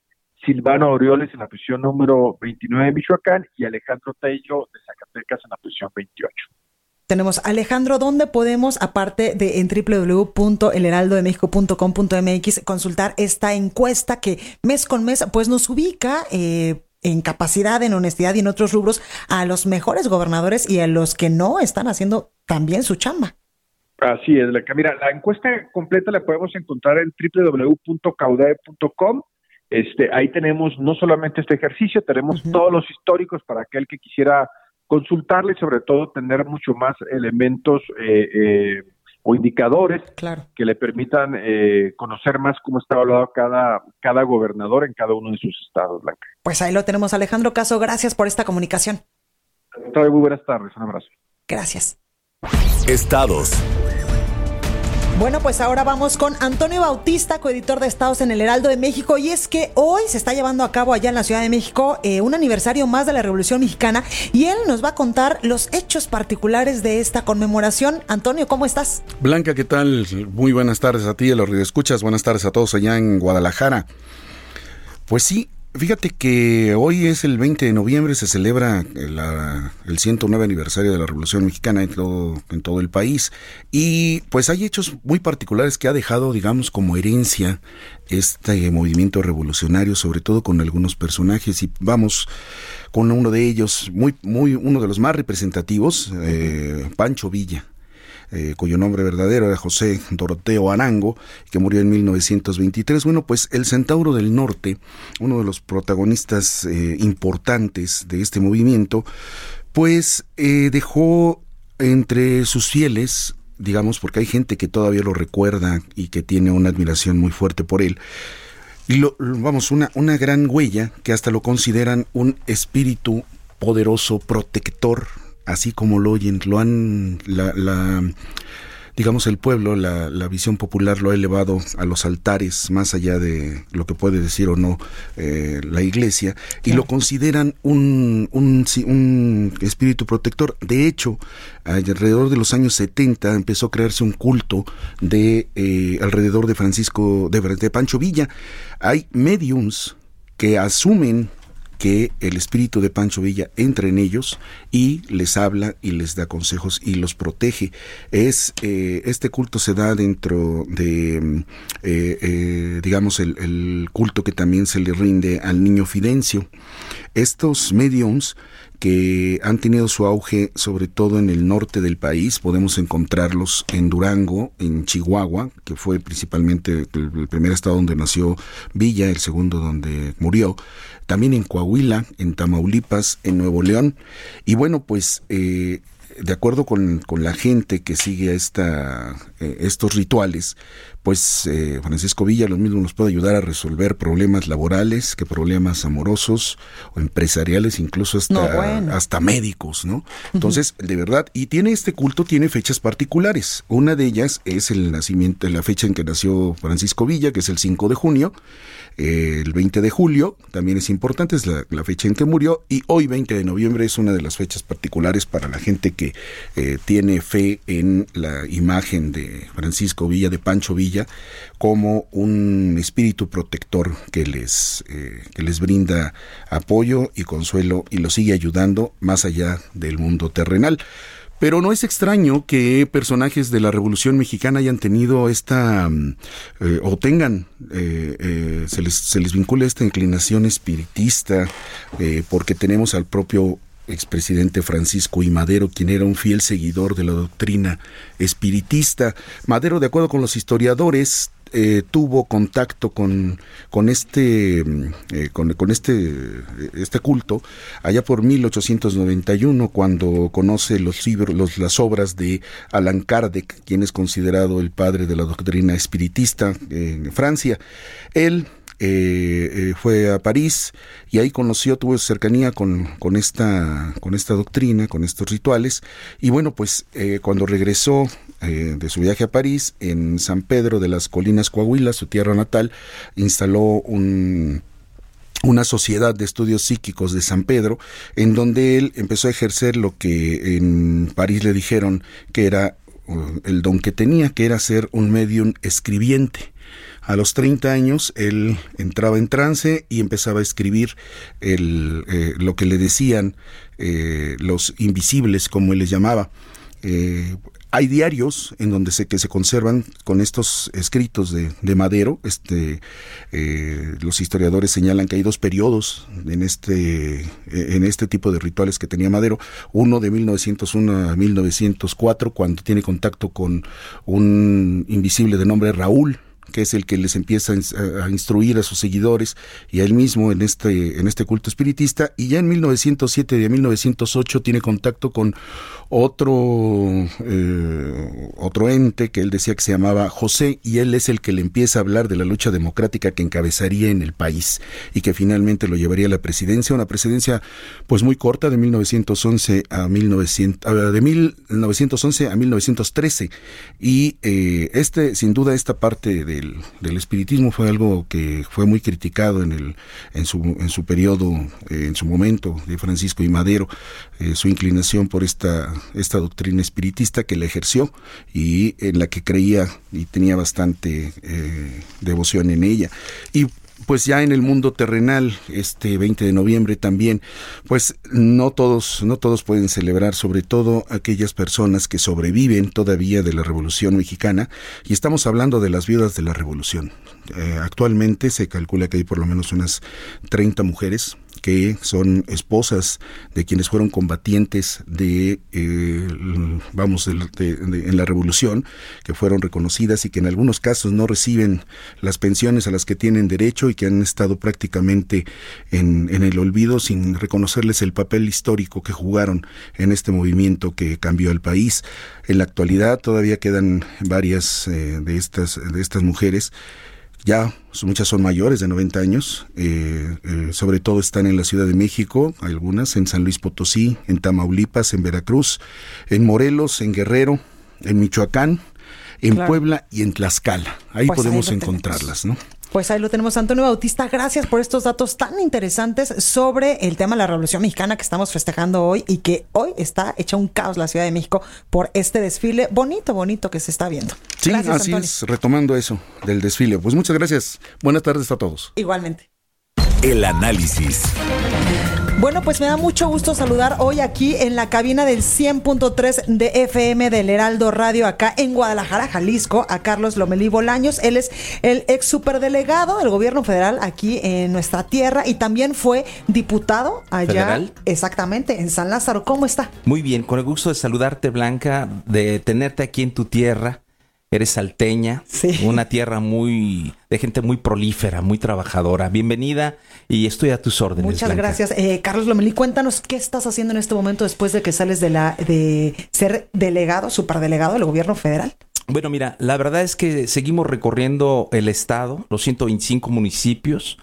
Silvano Aureoles en la posición número 29 de Michoacán y Alejandro Tello de Zacatecas en la posición 28. Tenemos Alejandro, ¿dónde podemos, aparte de en www.elheraldodemexico.com.mx, consultar esta encuesta que mes con mes pues nos ubica eh, en capacidad, en honestidad y en otros rubros a los mejores gobernadores y a los que no están haciendo también su chamba? Así es, mira, la encuesta completa la podemos encontrar en www.caudae.com este, ahí tenemos no solamente este ejercicio, tenemos todos los históricos para aquel que quisiera consultarle y sobre todo tener mucho más elementos eh, eh, o indicadores que le permitan eh, conocer más cómo está evaluado cada, cada gobernador en cada uno de sus estados, Blanca. Pues ahí lo tenemos, Alejandro Caso. Gracias por esta comunicación. Muy buenas tardes, un abrazo. Gracias. Estados. Bueno, pues ahora vamos con Antonio Bautista, coeditor de Estados en el Heraldo de México. Y es que hoy se está llevando a cabo allá en la Ciudad de México eh, un aniversario más de la Revolución Mexicana y él nos va a contar los hechos particulares de esta conmemoración. Antonio, ¿cómo estás? Blanca, ¿qué tal? Muy buenas tardes a ti, a los escuchas. Buenas tardes a todos allá en Guadalajara. Pues sí, Fíjate que hoy es el 20 de noviembre, se celebra el 109 aniversario de la Revolución Mexicana en todo, en todo el país y pues hay hechos muy particulares que ha dejado, digamos, como herencia este movimiento revolucionario, sobre todo con algunos personajes y vamos con uno de ellos, muy, muy, uno de los más representativos, eh, Pancho Villa. Eh, cuyo nombre verdadero era José Doroteo Arango, que murió en 1923. Bueno, pues el Centauro del Norte, uno de los protagonistas eh, importantes de este movimiento, pues eh, dejó entre sus fieles, digamos, porque hay gente que todavía lo recuerda y que tiene una admiración muy fuerte por él, y lo, vamos, una, una gran huella que hasta lo consideran un espíritu poderoso, protector así como lo oyen, lo han, la, digamos, el pueblo, la, la, visión popular lo ha elevado a los altares, más allá de lo que puede decir o no eh, la iglesia, y lo consideran un, un, un, espíritu protector. De hecho, alrededor de los años 70 empezó a crearse un culto de eh, alrededor de Francisco, de, de Pancho Villa. Hay mediums que asumen que el espíritu de Pancho Villa entra en ellos y les habla y les da consejos y los protege. Es eh, este culto se da dentro de, mm, eh, eh, digamos, el, el, culto que también se le rinde al niño Fidencio. Estos mediums que han tenido su auge sobre todo en el norte del país. Podemos encontrarlos en Durango, en Chihuahua, que fue principalmente el, primer estado donde nació Villa, el segundo donde murió. También en Coahuila, en Tamaulipas, en Nuevo León. Y bueno, pues eh, de acuerdo con, la gente que sigue esta, eh, estos rituales, pues eh, Francisco Villa lo mismo nos puede ayudar a resolver problemas laborales que problemas amorosos o empresariales, incluso hasta, hasta médicos, ¿no? Entonces, de verdad, y tiene este culto, tiene fechas particulares. Una de ellas es el nacimiento, la fecha en que nació Francisco Villa, que es el 5 de junio, el 20 de julio también es importante, es la, fecha en que murió, y hoy 20 de noviembre es una de las fechas particulares para la gente que eh, tiene fe en la imagen de Francisco Villa, de Pancho Villa, como un espíritu protector que les, eh, que les brinda apoyo y consuelo y lo sigue ayudando más allá del mundo terrenal. Pero no es extraño que personajes de la Revolución Mexicana hayan tenido esta, mm, eh, o tengan, eh, eh, se, les, se les vincula esta inclinación espiritista, porque tenemos al propio expresidente Francisco y Madero, quien era un fiel seguidor de la doctrina espiritista. Madero, de acuerdo con los historiadores, eh, tuvo contacto con, con este eh, con, este este culto allá por 1891 cuando conoce los libros las obras de Allan Kardec quien es considerado el padre de la doctrina espiritista en Francia él eh, fue a París y ahí conoció, tuvo cercanía con, con, esta, con esta doctrina, con estos rituales. Y bueno, pues cuando regresó eh, de su viaje a París, en San Pedro de las Colinas Coahuila, su tierra natal, instaló un una sociedad de estudios psíquicos de San Pedro, en donde él empezó a ejercer lo que en París le dijeron que era uh, el don que tenía, que era ser un medium escribiente. A los 30 años él entraba en trance y empezaba a escribir el, eh, lo que le decían eh, los invisibles, como él les llamaba. Hay diarios en donde se que se conservan con estos escritos de, de Madero. Este, eh, los historiadores señalan que hay dos periodos en este en este tipo de rituales que tenía Madero. Uno de 1901 a 1904 cuando tiene contacto con un invisible de nombre Raúl que es el que les empieza a instruir a sus seguidores y a él mismo en este, en este culto espiritista, y ya en 1907 y 1908 tiene contacto con otro, eh, otro ente que él decía que se llamaba José, y él es el que le empieza a hablar de la lucha democrática que encabezaría en el país y que finalmente lo llevaría a la presidencia, una presidencia pues muy corta de 1911 a 1900, ah, de 1911 a 1913, y eh, este, sin duda, esta parte del espiritismo fue algo que fue muy criticado en, el, en, su, en su periodo, eh, en su momento de Francisco y Madero, eh, su inclinación por esta, esta doctrina espiritista que le ejerció y en la que creía y tenía bastante eh, devoción en ella. Y pues ya en el mundo terrenal, este 20 de noviembre también, pues no todos, no todos pueden celebrar, sobre todo aquellas personas que sobreviven todavía de la Revolución Mexicana, y estamos hablando de las viudas de la Revolución. Eh, actualmente se calcula que hay por lo menos unas 30 mujeres que son esposas de quienes fueron combatientes de, eh, vamos, en la revolución, que fueron reconocidas y que en algunos casos no reciben las pensiones a las que tienen derecho y que han estado prácticamente en, el olvido sin reconocerles el papel histórico que jugaron en este movimiento que cambió el país. En la actualidad todavía quedan varias eh, de estas de estas mujeres ya muchas son mayores de 90 años, eh, eh, sobre todo están en la Ciudad de México, algunas en San Luis Potosí, en Tamaulipas, en Veracruz, en Morelos, en Guerrero, en Michoacán, en Puebla y en Tlaxcala. Ahí pues podemos encontrarlas, ¿no? Pues ahí lo tenemos, Antonio Bautista. Gracias por estos datos tan interesantes sobre el tema de la Revolución Mexicana que estamos festejando hoy y que hoy está hecha un caos la Ciudad de México por este desfile bonito, bonito que se está viendo. Sí, así es, retomando eso del desfile. Pues muchas gracias. Buenas tardes a todos. Igualmente. El análisis. Bueno, pues me da mucho gusto saludar hoy aquí en la cabina del 100.3 de FM del Heraldo Radio, acá en Guadalajara, Jalisco, a Carlos Lomelí Bolaños. Él es el ex superdelegado del gobierno federal aquí en nuestra tierra y también fue diputado allá. Exactamente, en San Lázaro. ¿Cómo está? Muy bien, con el gusto de saludarte, Blanca, de tenerte aquí en tu tierra eres salteña, una tierra muy de gente muy prolífera, muy trabajadora. Bienvenida y estoy a tus órdenes. Muchas gracias. Eh, Carlos Lomelí, cuéntanos qué estás haciendo en este momento después de que sales de la de ser delegado, superdelegado del gobierno federal. Bueno, mira, la verdad es que seguimos recorriendo el estado, los 125 municipios.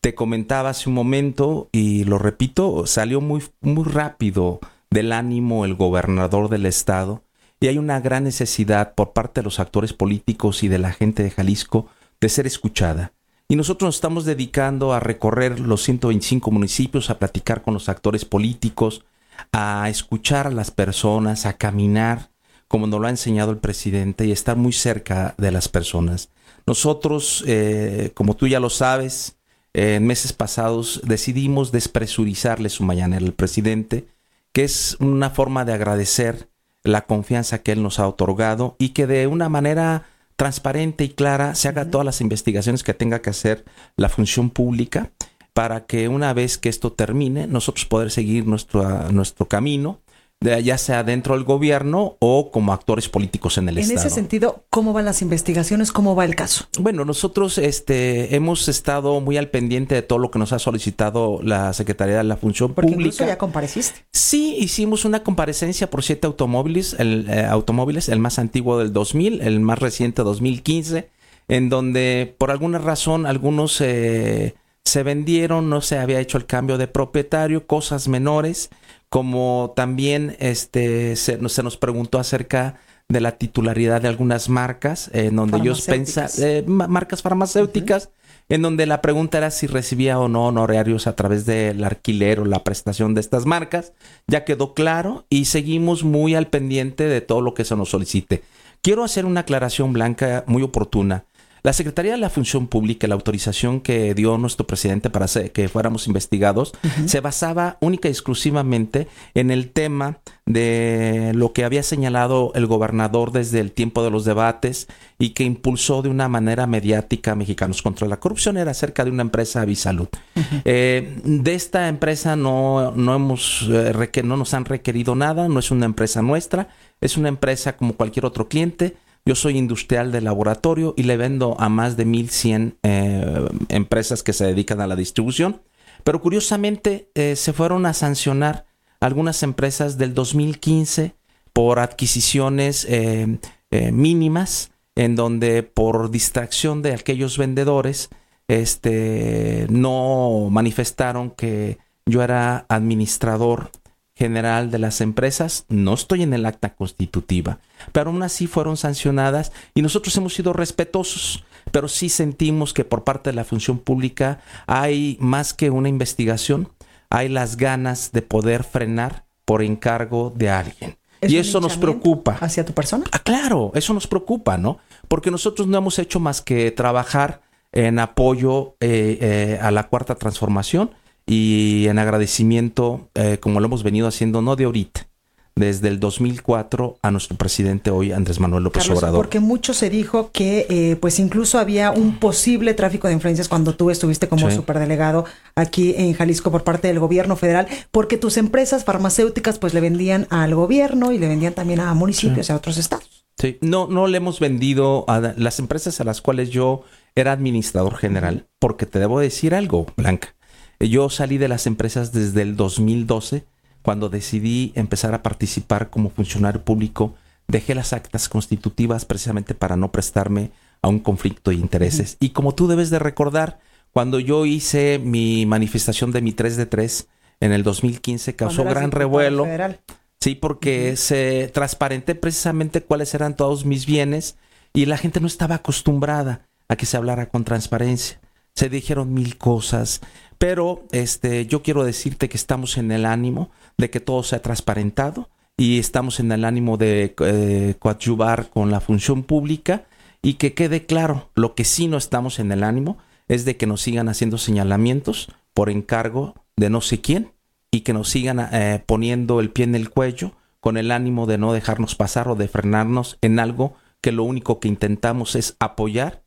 Te comentaba hace un momento y lo repito, salió muy muy rápido del ánimo el gobernador del estado y hay una gran necesidad por parte de los actores políticos y de la gente de Jalisco de ser escuchada. Y nosotros nos estamos dedicando a recorrer los 125 municipios, a platicar con los actores políticos, a escuchar a las personas, a caminar, como nos lo ha enseñado el presidente, y estar muy cerca de las personas. Nosotros, eh, como tú ya lo sabes, en meses pasados decidimos despresurizarle su mañanera al presidente, que es una forma de agradecer la confianza que Él nos ha otorgado y que de una manera transparente y clara se haga todas las investigaciones que tenga que hacer la función pública para que una vez que esto termine nosotros poder seguir nuestro, nuestro camino ya sea dentro del gobierno o como actores políticos en el Estado. En ese sentido, ¿cómo van las investigaciones? ¿Cómo va el caso? Bueno, nosotros este, hemos estado muy al pendiente de todo lo que nos ha solicitado la Secretaría de la Función Porque Pública. Incluso ya compareciste. Sí, hicimos una comparecencia por siete automóviles, el, eh, automóviles, el más antiguo del 2000, el más reciente 2015, en donde por alguna razón algunos eh, se vendieron, no se había hecho el cambio de propietario, cosas menores como también este, se, nos preguntó acerca de la titularidad de algunas marcas, en donde ellos pensaban, eh, marcas farmacéuticas, en donde la pregunta era si recibía o no honorarios a través del alquiler o la prestación de estas marcas. Ya quedó claro y seguimos muy al pendiente de todo lo que se nos solicite. Quiero hacer una aclaración blanca muy oportuna. La Secretaría de la Función Pública, la autorización que dio nuestro presidente para que fuéramos investigados, se basaba única y exclusivamente en el tema de lo que había señalado el gobernador desde el tiempo de los debates y que impulsó de una manera mediática a Mexicanos contra la Corrupción, era acerca de una empresa Avisalud. Eh, de esta empresa no, no, hemos, eh, no nos han requerido nada, no es una empresa nuestra, es una empresa como cualquier otro cliente yo soy industrial de laboratorio y le vendo a más de 1100 eh, empresas que se dedican a la distribución. Pero curiosamente eh, se fueron a sancionar algunas empresas del 2015 por adquisiciones eh, mínimas, en donde por distracción de aquellos vendedores este, no manifestaron que yo era administrador general de las empresas, no estoy en el acta constitutiva, pero aún así fueron sancionadas y nosotros hemos sido respetuosos, pero sí sentimos que por parte de la función pública hay más que una investigación, hay las ganas de poder frenar por encargo de alguien. y eso nos preocupa. ¿Hacia tu persona? Ah, claro, eso nos preocupa, ¿no? Porque nosotros no hemos hecho más que trabajar en apoyo eh, eh, a la cuarta transformación y en agradecimiento, eh, como lo hemos venido haciendo, no de ahorita, desde el 2004 a nuestro presidente hoy, Andrés Manuel López Carlos, Obrador. Porque mucho se dijo que eh, pues incluso había un posible tráfico de influencias cuando tú estuviste como superdelegado aquí en Jalisco por parte del gobierno federal, porque tus empresas farmacéuticas pues le vendían al gobierno y le vendían también a municipios y a otros estados. Sí, no, no le hemos vendido a las empresas a las cuales yo era administrador general, porque te debo decir algo, Blanca. Yo salí de las empresas desde el 2012, cuando decidí empezar a participar como funcionario público. Dejé las actas constitutivas precisamente para no prestarme a un conflicto de intereses. Y como tú debes de recordar, cuando yo hice mi manifestación de mi 3 de 3 en el 2015, causó gran revuelo. Sí, porque se transparenté precisamente cuáles eran todos mis bienes y la gente no estaba acostumbrada a que se hablara con transparencia. Se dijeron mil cosas. Pero este, yo quiero decirte que estamos en el ánimo de que todo sea transparentado y estamos en el ánimo de eh, coadyuvar con la función pública y que quede claro, lo que sí no estamos en el ánimo es de que nos sigan haciendo señalamientos por encargo de no sé quién y que nos sigan eh, poniendo el pie en el cuello con el ánimo de no dejarnos pasar o de frenarnos en algo que lo único que intentamos es apoyar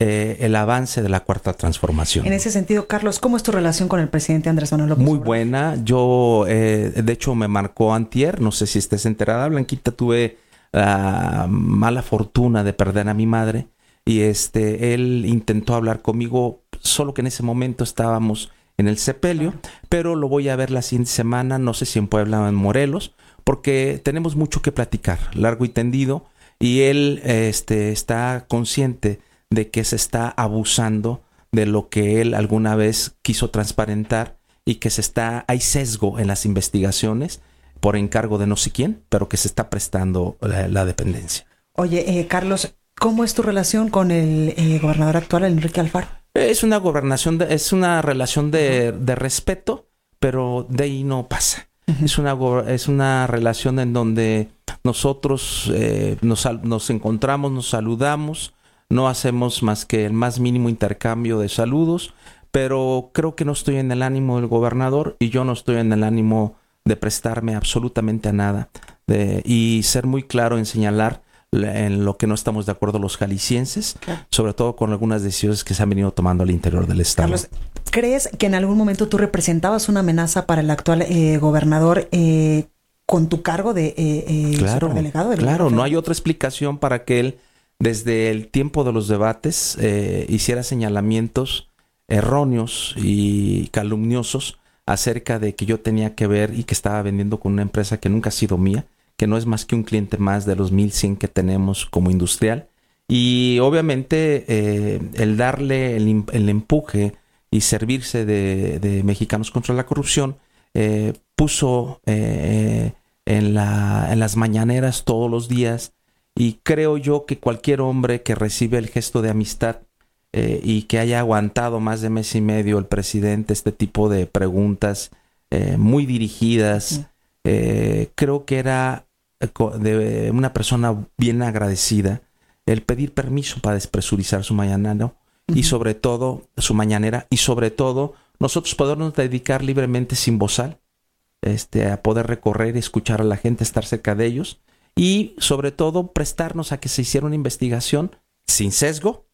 eh, el avance de la cuarta transformación. En ese sentido, Carlos, ¿cómo es tu relación con el presidente Andrés Manuel López Muy buena. Yo, eh, de hecho, me marcó antier, no sé si estés enterada, Blanquita, tuve la mala fortuna de perder a mi madre y este él intentó hablar conmigo solo que en ese momento estábamos en el sepelio pero lo voy a ver la siguiente semana no sé si en Puebla o en Morelos porque tenemos mucho que platicar largo y tendido y él este está consciente de que se está abusando de lo que él alguna vez quiso transparentar y que se está hay sesgo en las investigaciones por encargo de no sé quién, pero que se está prestando la, la dependencia. Oye, eh, Carlos, ¿cómo es tu relación con el eh, gobernador actual, Enrique Alfaro? Es una gobernación, de, es una relación de, de, respeto, pero de ahí no pasa. Uh -huh. Es una es una relación en donde nosotros eh, nos, nos encontramos, nos saludamos, no hacemos más que el más mínimo intercambio de saludos, pero creo que no estoy en el ánimo del gobernador y yo no estoy en el ánimo de prestarme absolutamente a nada de, y ser muy claro en señalar en lo que no estamos de acuerdo los jaliscienses, claro. sobre todo con algunas decisiones que se han venido tomando al interior del Estado. Carlos, ¿crees que en algún momento tú representabas una amenaza para el actual eh, gobernador eh, con tu cargo de eh, claro, delegado? De claro, no hay otra explicación para que él, desde el tiempo de los debates, eh, hiciera señalamientos erróneos y calumniosos acerca de que yo tenía que ver y que estaba vendiendo con una empresa que nunca ha sido mía, que no es más que un cliente más de los 1100 que tenemos como industrial. Y obviamente eh, el darle el, empuje y servirse de, de, Mexicanos contra la Corrupción eh, puso eh, en, la, en las mañaneras todos los días y creo yo que cualquier hombre que recibe el gesto de amistad eh, y que haya aguantado más de mes y medio el presidente este tipo de preguntas eh, muy dirigidas. Eh, creo que era de una persona bien agradecida el pedir permiso para despresurizar su -huh. y sobre todo su mañanera y sobre todo nosotros podernos dedicar libremente sin bozal este, a poder recorrer, escuchar a la gente, estar cerca de ellos y sobre todo prestarnos a que se hiciera una investigación sin sesgo,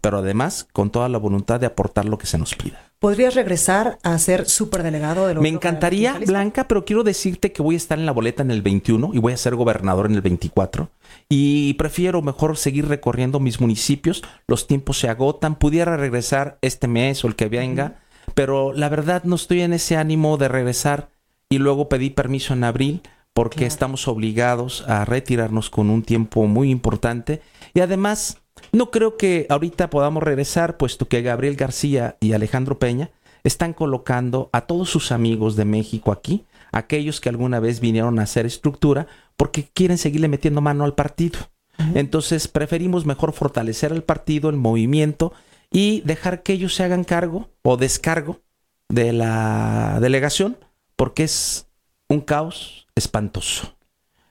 pero además con toda la voluntad de aportar lo que se nos pida. ¿Podrías regresar a ser superdelegado de Me encantaría, Blanca, pero quiero decirte que voy a estar en la boleta en el 21 y voy a ser gobernador en el 24. Y prefiero mejor seguir recorriendo mis municipios. Los tiempos se agotan. Pudiera regresar este mes o el que venga, pero la verdad no estoy en ese ánimo de regresar y luego pedí permiso en abril porque claro. estamos obligados a retirarnos con un tiempo muy importante y además no creo que ahorita podamos regresar, puesto que Gabriel García y Alejandro Peña están colocando a todos sus amigos de México aquí, aquellos que alguna vez vinieron a hacer estructura, porque quieren seguirle metiendo mano al partido. Uh -huh. Entonces preferimos mejor fortalecer el partido, el movimiento, y dejar que ellos se hagan cargo o descargo de la delegación, porque es un caos espantoso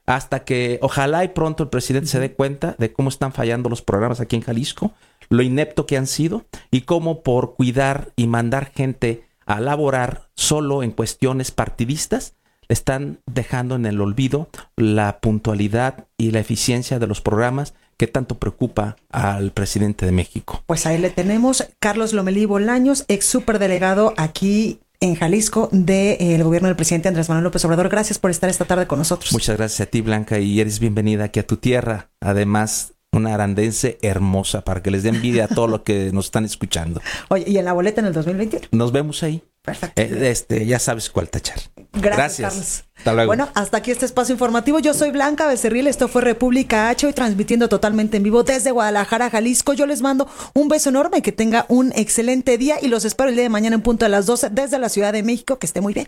hasta que ojalá y pronto el presidente se dé cuenta de cómo están fallando los programas aquí en Jalisco, lo inepto que han sido y cómo por cuidar y mandar gente a laborar solo en cuestiones partidistas, están dejando en el olvido la puntualidad y la eficiencia de los programas que tanto preocupa al presidente de México. Pues ahí le tenemos, Carlos Lomelí Bolaños, ex superdelegado aquí en Jalisco del de, eh, gobierno del presidente Andrés Manuel López Obrador. Gracias por estar esta tarde con nosotros. Muchas gracias a ti, Blanca, y eres bienvenida aquí a tu tierra. Además, una arandense hermosa para que les dé envidia a todo lo que nos están escuchando. Oye, ¿y en la boleta en el 2021? Nos vemos ahí. Perfecto. Eh, este, ya sabes cuál tachar. Gracias, Gracias. Carlos. Hasta luego. Bueno, hasta aquí este espacio informativo. Yo soy Blanca Becerril, esto fue República H, hoy transmitiendo totalmente en vivo desde Guadalajara, Jalisco. Yo les mando un beso enorme, que tenga un excelente día y los espero el día de mañana en punto de las 12 desde la Ciudad de México. Que esté muy bien.